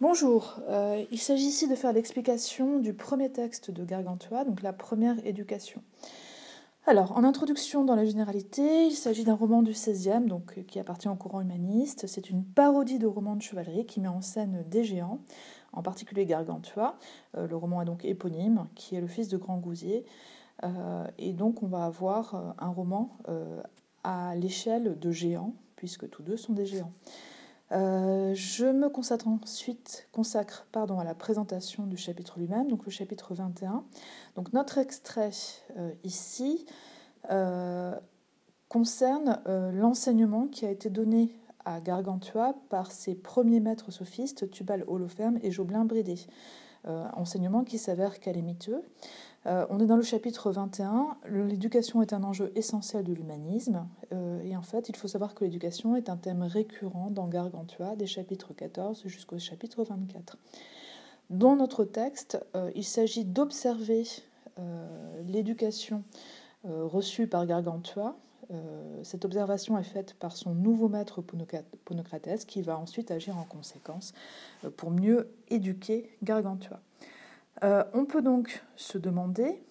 Bonjour, euh, il s'agit ici de faire l'explication du premier texte de Gargantua, donc la première éducation. Alors, en introduction dans la généralité, il s'agit d'un roman du XVIe, donc euh, qui appartient au courant humaniste. C'est une parodie de roman de chevalerie qui met en scène des géants, en particulier Gargantua. Euh, le roman est donc éponyme, qui est le fils de Grand Gousier. et donc, on va avoir un roman à l'échelle de géants, puisque tous deux sont des géants. Euh, je me consacre ensuite pardon, à la présentation du chapitre lui-même, donc le chapitre 21. Donc notre extrait euh, ici euh, concerne l'enseignement qui a été donné à Gargantua par ses premiers maîtres sophistes, Tubal Holoferne et Joblin Brédé. Enseignement qui s'avère calamiteux. Euh, on est dans le chapitre 21. L'éducation est un enjeu essentiel de l'humanisme. Euh, et en fait, il faut savoir que l'éducation est un thème récurrent dans Gargantua, des chapitres 14 jusqu'au chapitre 24. Dans notre texte, euh, il s'agit d'observer l'éducation reçue par Gargantua. Cette observation est faite par son nouveau maître Ponocrates, qui va ensuite agir en conséquence pour mieux éduquer Gargantua. Euh, on peut donc se demander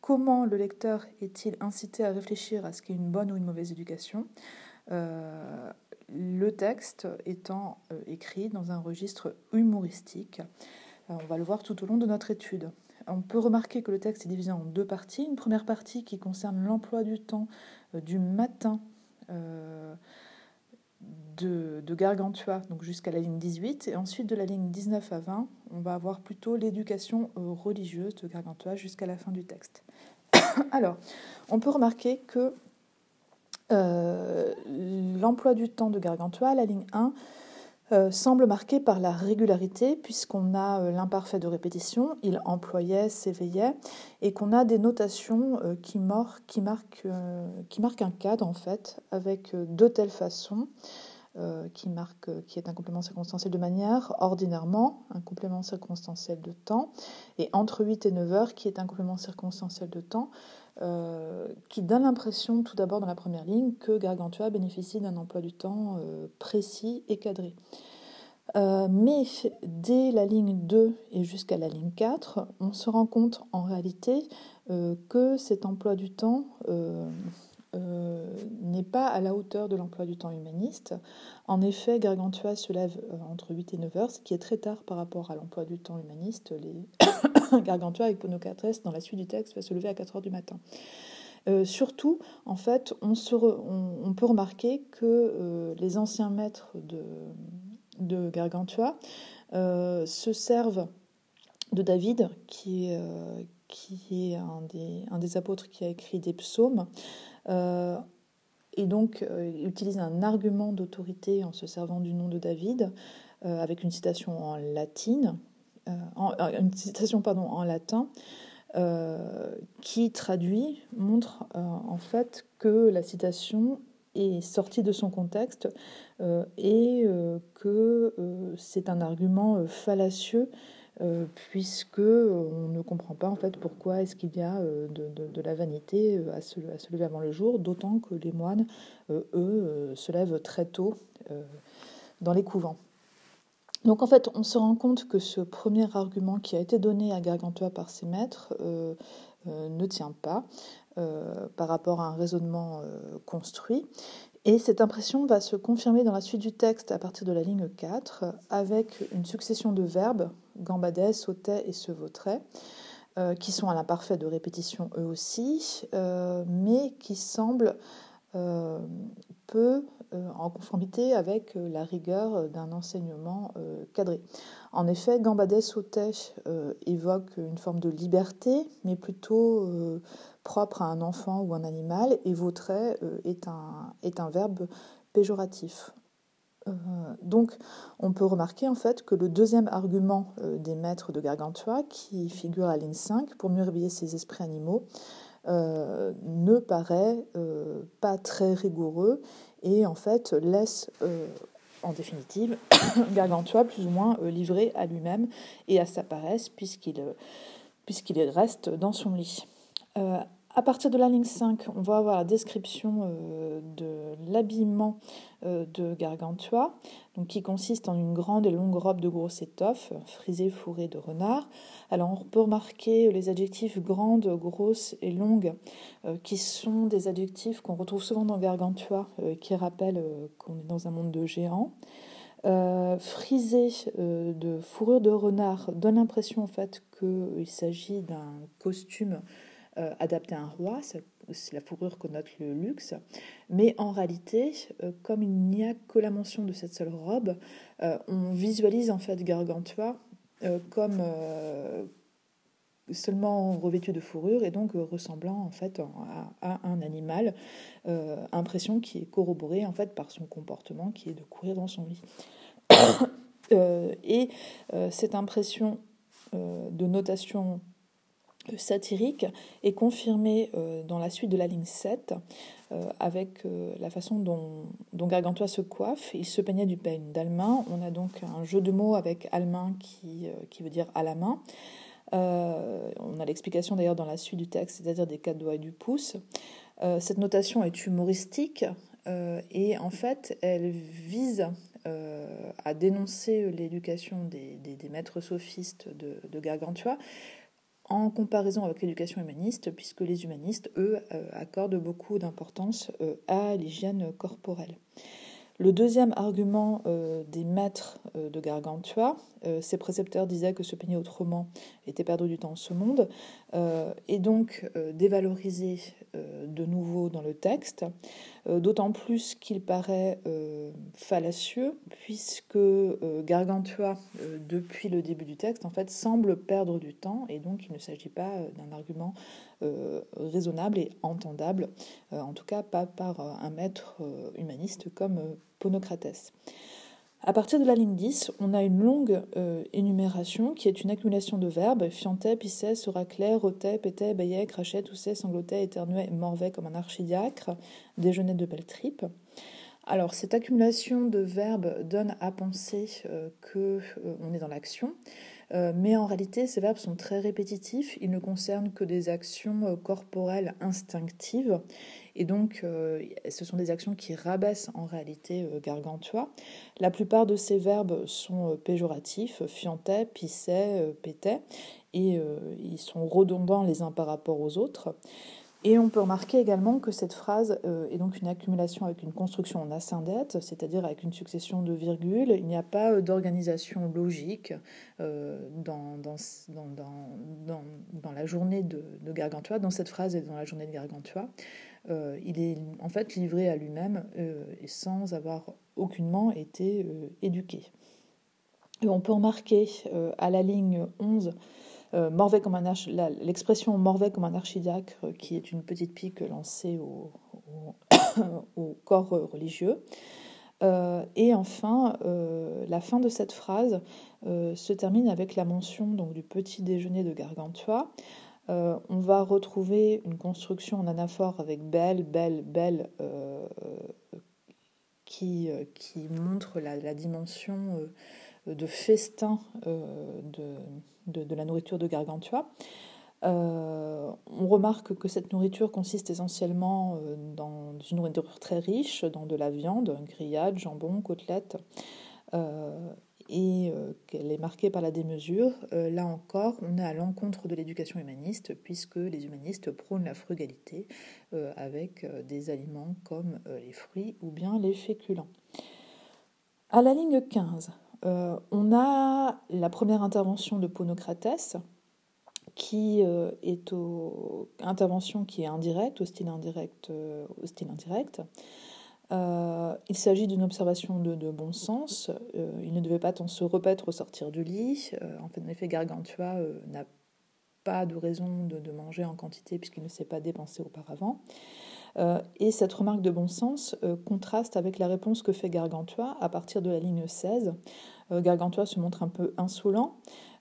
comment le lecteur est-il incité à réfléchir à ce qu'est une bonne ou une mauvaise éducation, euh, le texte étant euh, écrit dans un registre humoristique. on va le voir tout au long de notre étude. On peut remarquer que le texte est divisé en deux parties. Une première partie qui concerne l'emploi du temps du matin de, Gargantua, jusqu'à la ligne 18, et ensuite de la ligne 19 à 20, on va avoir plutôt l'éducation euh, religieuse de Gargantua jusqu'à la fin du texte. Alors, on peut remarquer que euh, l'emploi du temps de Gargantua, la ligne 1, euh, semble marqué par la régularité, puisqu'on a l'imparfait de répétition, il employait, s'éveillait, et qu'on a des notations qui, qui, marquent, un cadre, en fait, avec de telle façon euh, qui marque, euh, qui est un complément circonstanciel de manière, ordinairement, un complément circonstanciel de temps, et entre 8 et 9 heures, qui est un complément circonstanciel de temps, euh, qui donne l'impression, tout d'abord dans la première ligne, que Gargantua bénéficie d'un emploi du temps précis et cadré. Mais dès la ligne 2 et jusqu'à la ligne 4, on se rend compte en réalité que cet emploi du temps euh, n'est pas à la hauteur de l'emploi du temps humaniste. En effet, Gargantua se lève euh, entre 8 et 9 heures, ce qui est très tard par rapport à l'emploi du temps humaniste. Gargantua avec Ponocatres, dans la suite du texte, va se lever à 4 heures du matin. Euh, surtout, en fait, on, peut remarquer que les anciens maîtres de, de Gargantua se servent de David, qui est, est un, des, apôtres qui a écrit des psaumes, euh, et donc, euh, il utilise un argument d'autorité en se servant du nom de David, euh, avec une citation en latine, une citation pardon, en latin, qui traduit, montre en fait que la citation est sortie de son contexte et que c'est un argument fallacieux euh, puisque on ne comprend pas en fait pourquoi est-ce qu'il y a euh, de, la vanité euh, à se, lever avant le jour, d'autant que les moines, eux, se lèvent très tôt dans les couvents. Donc en fait, on se rend compte que ce premier argument qui a été donné à Gargantua par ses maîtres ne tient pas par rapport à un raisonnement construit. Et cette impression va se confirmer dans la suite du texte à partir de la ligne 4 avec une succession de verbes, gambadait, sautait et se vautrait, euh, qui sont à l'imparfait de répétition eux aussi, euh, mais qui semblent euh, peu en conformité avec la rigueur d'un enseignement cadré. En effet, gambadait, sautait évoque une forme de liberté, mais plutôt propre à un enfant ou un animal, et vautrait est, un, est un verbe péjoratif. Euh, donc, on peut remarquer en fait que le deuxième argument euh, des maîtres de Gargantua, qui figure à ligne 5, pour mieux réveiller ses esprits animaux, euh, ne paraît pas très rigoureux et en fait laisse en définitive Gargantua plus ou moins livré à lui-même et à sa paresse puisqu'il puisqu'il reste dans son lit. À partir de la ligne 5, on va avoir la description euh, de l'habillement euh, de Gargantua, donc qui consiste en une grande et longue robe de grosse étoffe, frisée fourrée de renard. Alors on peut remarquer les adjectifs grande, grosse et longue, euh, qui sont des adjectifs qu'on retrouve souvent dans Gargantua, qui rappellent qu'on est dans un monde de géants. frisé de fourrure de renard donne l'impression en fait qu'il s'agit d'un costume euh, adapté à un roi, c'est la fourrure connote le luxe, mais en réalité, euh, comme il n'y a que la mention de cette seule robe, euh, on visualise en fait Gargantua comme seulement revêtu de fourrure et donc ressemblant en fait à, un animal, impression qui est corroborée en fait par son comportement qui est de courir dans son lit. et cette impression de notation satirique est confirmé euh, dans la suite de la ligne 7 euh, avec euh, la façon dont, dont, Gargantua se coiffe. Il se peignait du peigne d'Almain. On a donc un jeu de mots avec Almain qui, qui veut dire à la main. on a l'explication d'ailleurs dans la suite du texte, c'est-à-dire des quatre doigts et du pouce. cette notation est humoristique et en fait elle vise à dénoncer l'éducation des, des, maîtres sophistes de, de Gargantua, en comparaison avec l'éducation humaniste, puisque les humanistes, eux, euh, accordent beaucoup d'importance euh, à l'hygiène corporelle. Le deuxième argument euh, des maîtres de Gargantua, ces précepteurs disaient que se peigner autrement était perdre du temps en ce monde, et donc dévalorisé de nouveau dans le texte, d'autant plus qu'il paraît fallacieux, puisque Gargantua, depuis le début du texte, en fait, semble perdre du temps, et donc il ne s'agit pas d'un argument raisonnable et entendable, en tout cas pas par un maître humaniste comme Ponocrates. À partir de la ligne 10, on a une longue euh, énumération qui est une accumulation de verbes fiantait, pissait, soraclait, rotait, pétait, bayait, crachait, toussait, sanglotait, éternuait morvait comme un archidiacre, déjeunait de belles tripes. Alors, cette accumulation de verbes donne à penser euh, qu'on euh, est dans l'action. Euh, mais en réalité, ces verbes sont très répétitifs. Ils ne concernent que des actions euh, corporelles instinctives. Et donc, euh, ce sont des actions qui rabaissent en réalité Gargantua. La plupart de ces verbes sont péjoratifs, fiantait, pissait, pétait, et ils sont redondants les uns par rapport aux autres. Et on peut remarquer également que cette phrase euh, est donc une accumulation avec une construction en ascendette, c'est-à-dire avec une succession de virgules. Il n'y a pas euh, d'organisation logique euh, dans, dans, dans, dans, la journée de, de, Gargantua, dans cette phrase et dans la journée de Gargantua. il est en fait livré à lui-même et sans avoir aucunement été éduqué. Et on peut remarquer à la ligne 11 euh, comme un l'expression morvait comme un archidiacre, euh, qui est une petite pique lancée au, corps religieux. Euh, et enfin, la fin de cette phrase se termine avec la mention du petit déjeuner de Gargantua. on va retrouver une construction en anaphore avec belle, belle, belle, qui, montre la dimension de festin de de, la nourriture de Gargantua. Euh, on remarque que cette nourriture consiste essentiellement euh, dans une nourriture très riche, dans de la viande, grillade, jambon, côtelette, euh, et qu'elle est marquée par la démesure. là encore, on est à l'encontre de l'éducation humaniste, puisque les humanistes prônent la frugalité avec des aliments comme les fruits ou bien les féculents. À la ligne 15, euh, on a la première intervention de Ponocrates, qui euh, est intervention qui est indirecte, au style indirect. Euh, au style indirect. il s'agit d'une observation de, bon sens. il ne devait pas tant se repaître au sortir du lit. en fait, en effet, Gargantua n'a pas de raison de, de manger en quantité puisqu'il ne s'est pas dépensé auparavant. Euh, et cette remarque de bon sens euh, contraste avec la réponse que fait Gargantua à partir de la ligne 16. Euh, Gargantua se montre un peu insolent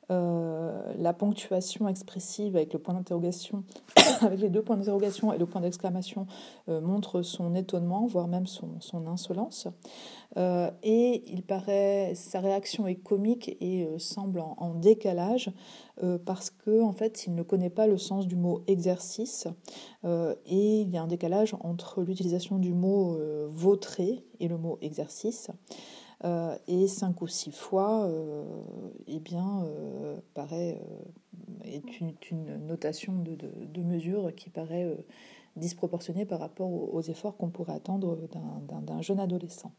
Euh, la ponctuation expressive avec le point d'interrogation, avec les deux points d'interrogation et le point d'exclamation euh, montre son étonnement, voire même son, insolence. Euh, et il paraît, sa réaction est comique et semble en, décalage parce que en fait, il ne connaît pas le sens du mot exercice et il y a un décalage entre l'utilisation du mot vautrer et le mot exercice. Euh, et cinq ou six fois, euh, eh bien, euh, paraît, est une, notation de, mesure qui paraît disproportionnée par rapport aux, efforts qu'on pourrait attendre d'un jeune adolescent.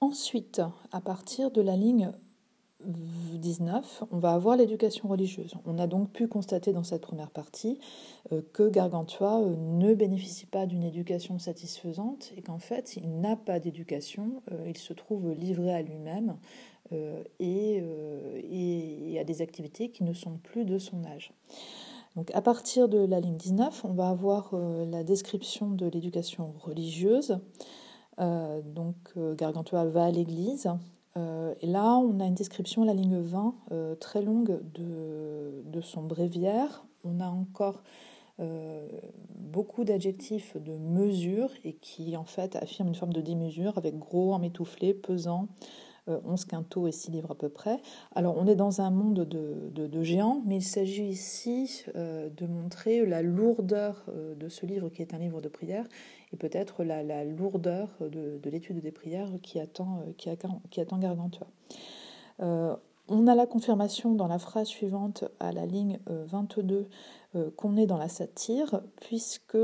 ensuite, à partir de la ligne 19, on va avoir l'éducation religieuse. On a donc pu constater dans cette première partie euh, que Gargantua euh, ne bénéficie pas d'une éducation satisfaisante et qu'en fait il n'a pas d'éducation, euh, il se trouve livré à lui-même et, à des activités qui ne sont plus de son âge. Donc à partir de la ligne 19, on va avoir la description de l'éducation religieuse. donc Gargantua va à l'église, euh, et là, on a une description la ligne 20 euh, très longue de, son bréviaire. On a encore euh, beaucoup d'adjectifs de mesure et qui en fait affirment une forme de démesure avec gros, emmétoufflé, pesant, 11 quintaux et 6 livres à peu près. Alors on est dans un monde de, géants, mais il s'agit ici de montrer la lourdeur de ce livre qui est un livre de prière et peut-être la, lourdeur de, l'étude des prières qui attend, euh, qui attend, Gargantua. Euh, on a la confirmation dans la phrase suivante à la ligne 22 euh, qu'on est dans la satire, puisque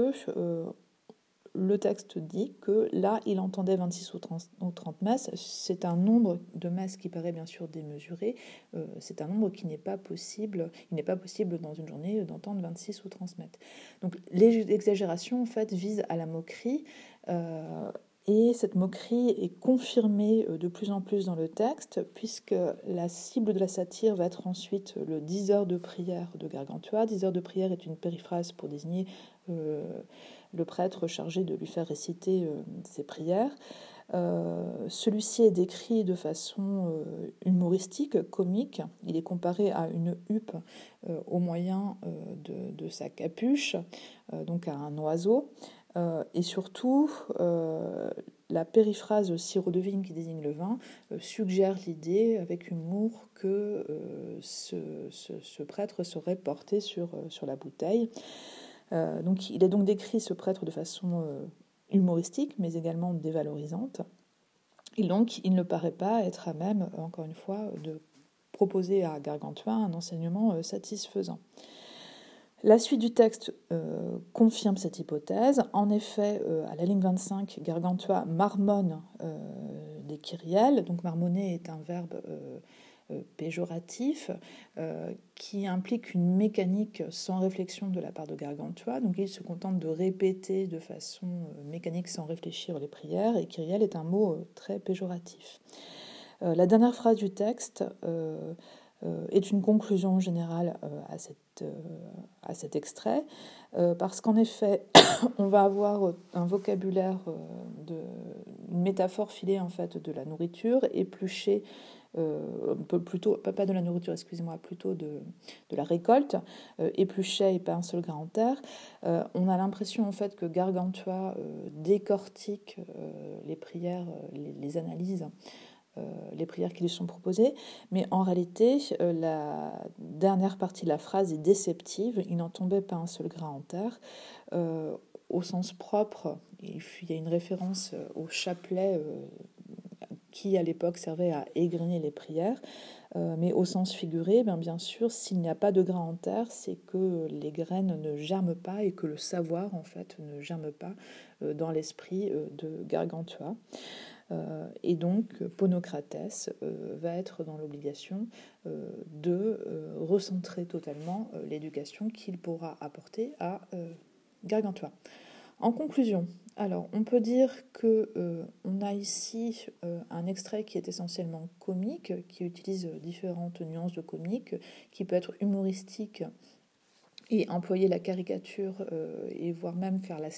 le texte dit que là, il entendait 26 ou 30, messes. C'est un nombre de messes qui paraît bien sûr démesuré. Euh, c'est un nombre qui n'est pas possible. Il n'est pas possible dans une journée d'entendre 26 ou 30 messes. Donc l'exagération en fait vise à la moquerie. Euh, et cette moquerie est confirmée euh, de plus en plus dans le texte, puisque la cible de la satire va être ensuite le 10 heures de prière de Gargantua. 10 heures de prière est une périphrase pour désigner le prêtre chargé de lui faire réciter euh, ses prières. Euh, celui-ci est décrit de façon euh, humoristique, comique. Il est comparé à une huppe au moyen de, sa capuche, donc à un oiseau. et surtout, la périphrase sirop de qui désigne le vin suggère l'idée avec humour que ce, prêtre serait porté sur la bouteille. Euh, donc, il est donc décrit ce prêtre de façon euh, humoristique, mais également dévalorisante. Et donc, il ne paraît pas être à même, encore une fois, de proposer à Gargantua un enseignement euh, satisfaisant. La suite du texte confirme cette hypothèse. En effet, à la ligne 25, Gargantua marmonne des kyrielles. Donc marmonner est un verbe euh, péjoratif euh, qui implique une mécanique sans réflexion de la part de Gargantua. Donc il se contente de répéter de façon euh, mécanique sans réfléchir les prières et Kyriel est un mot très péjoratif. La dernière phrase du texte est une conclusion générale à, cette, à cet extrait, parce qu'en effet, on va avoir un vocabulaire, une métaphore filée en fait de la nourriture, épluchée euh, plutôt, pas de la nourriture, excusez-moi, plutôt de, la récolte, euh, épluchet et pas un seul grain en terre. Euh, on a l'impression en fait que Gargantua décortique les prières, les, analyses. Les prières qui lui sont proposées, mais en réalité, la dernière partie de la phrase est déceptive. Il n'en tombait pas un seul grain en terre. au sens propre, il y a une référence au chapelet qui à l'époque servait à égrener les prières. Euh, mais au sens figuré, bien, bien sûr, s'il n'y a pas de grain en terre, c'est que les graines ne germent pas et que le savoir, en fait, ne germe pas euh, dans l'esprit euh, de Gargantua. Et donc, Ponocrates va être dans l'obligation de recentrer totalement l'éducation qu'il pourra apporter à Gargantua. En conclusion, alors on peut dire que euh, on a ici euh, un extrait qui est essentiellement comique, qui utilise différentes nuances de comique, qui peut être humoristique et employer la caricature euh, et voire même faire la,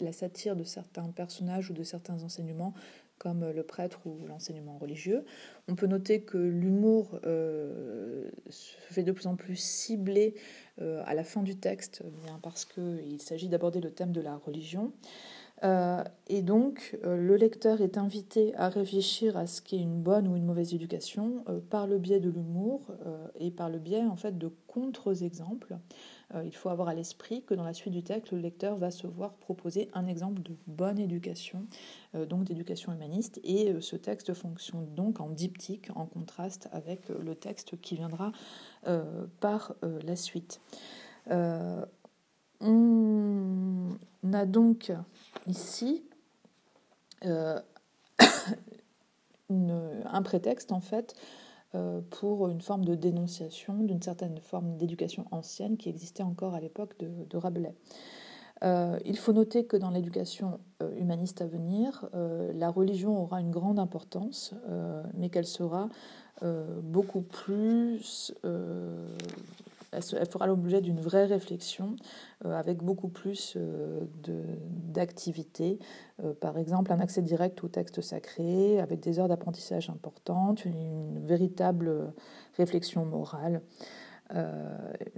la, satire de certains personnages ou de certains enseignements comme le prêtre ou l'enseignement religieux. On peut noter que l'humour se fait de plus en plus ciblé à la fin du texte, bien parce qu'il s'agit d'aborder le thème de la religion. Euh, et donc, euh, le lecteur est invité à réfléchir à ce qu'est une bonne ou une mauvaise éducation euh, par le biais de l'humour et par le biais en fait de contre-exemples. Il faut avoir à l'esprit que dans la suite du texte, le lecteur va se voir proposer un exemple de bonne éducation, donc d'éducation humaniste, et ce texte fonctionne donc en diptyque, en contraste avec le texte qui viendra par la suite. on a donc ici euh, un prétexte en fait euh, pour une forme de dénonciation d'une certaine forme d'éducation ancienne qui existait encore à l'époque de, Rabelais. Euh, il faut noter que dans l'éducation humaniste à venir, la religion aura une grande importance, mais qu'elle sera beaucoup plus elle, fera l'objet d'une vraie réflexion euh, avec beaucoup plus euh, d'activités. Euh, par exemple, un accès direct au texte sacré, avec des heures d'apprentissage importantes, une, véritable réflexion morale.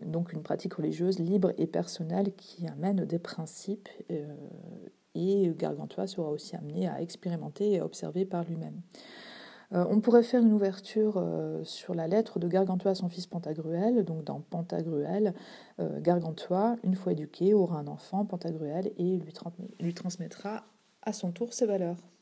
donc une pratique religieuse libre et personnelle qui amène des principes et Gargantua sera aussi amené à expérimenter et à observer par lui-même. Euh, on pourrait faire une ouverture euh, sur la lettre de Gargantua à son fils Pantagruel. Donc dans Pantagruel, euh, Gargantua, une fois éduqué, aura un enfant, Pantagruel, et lui transmettra à son tour ses valeurs.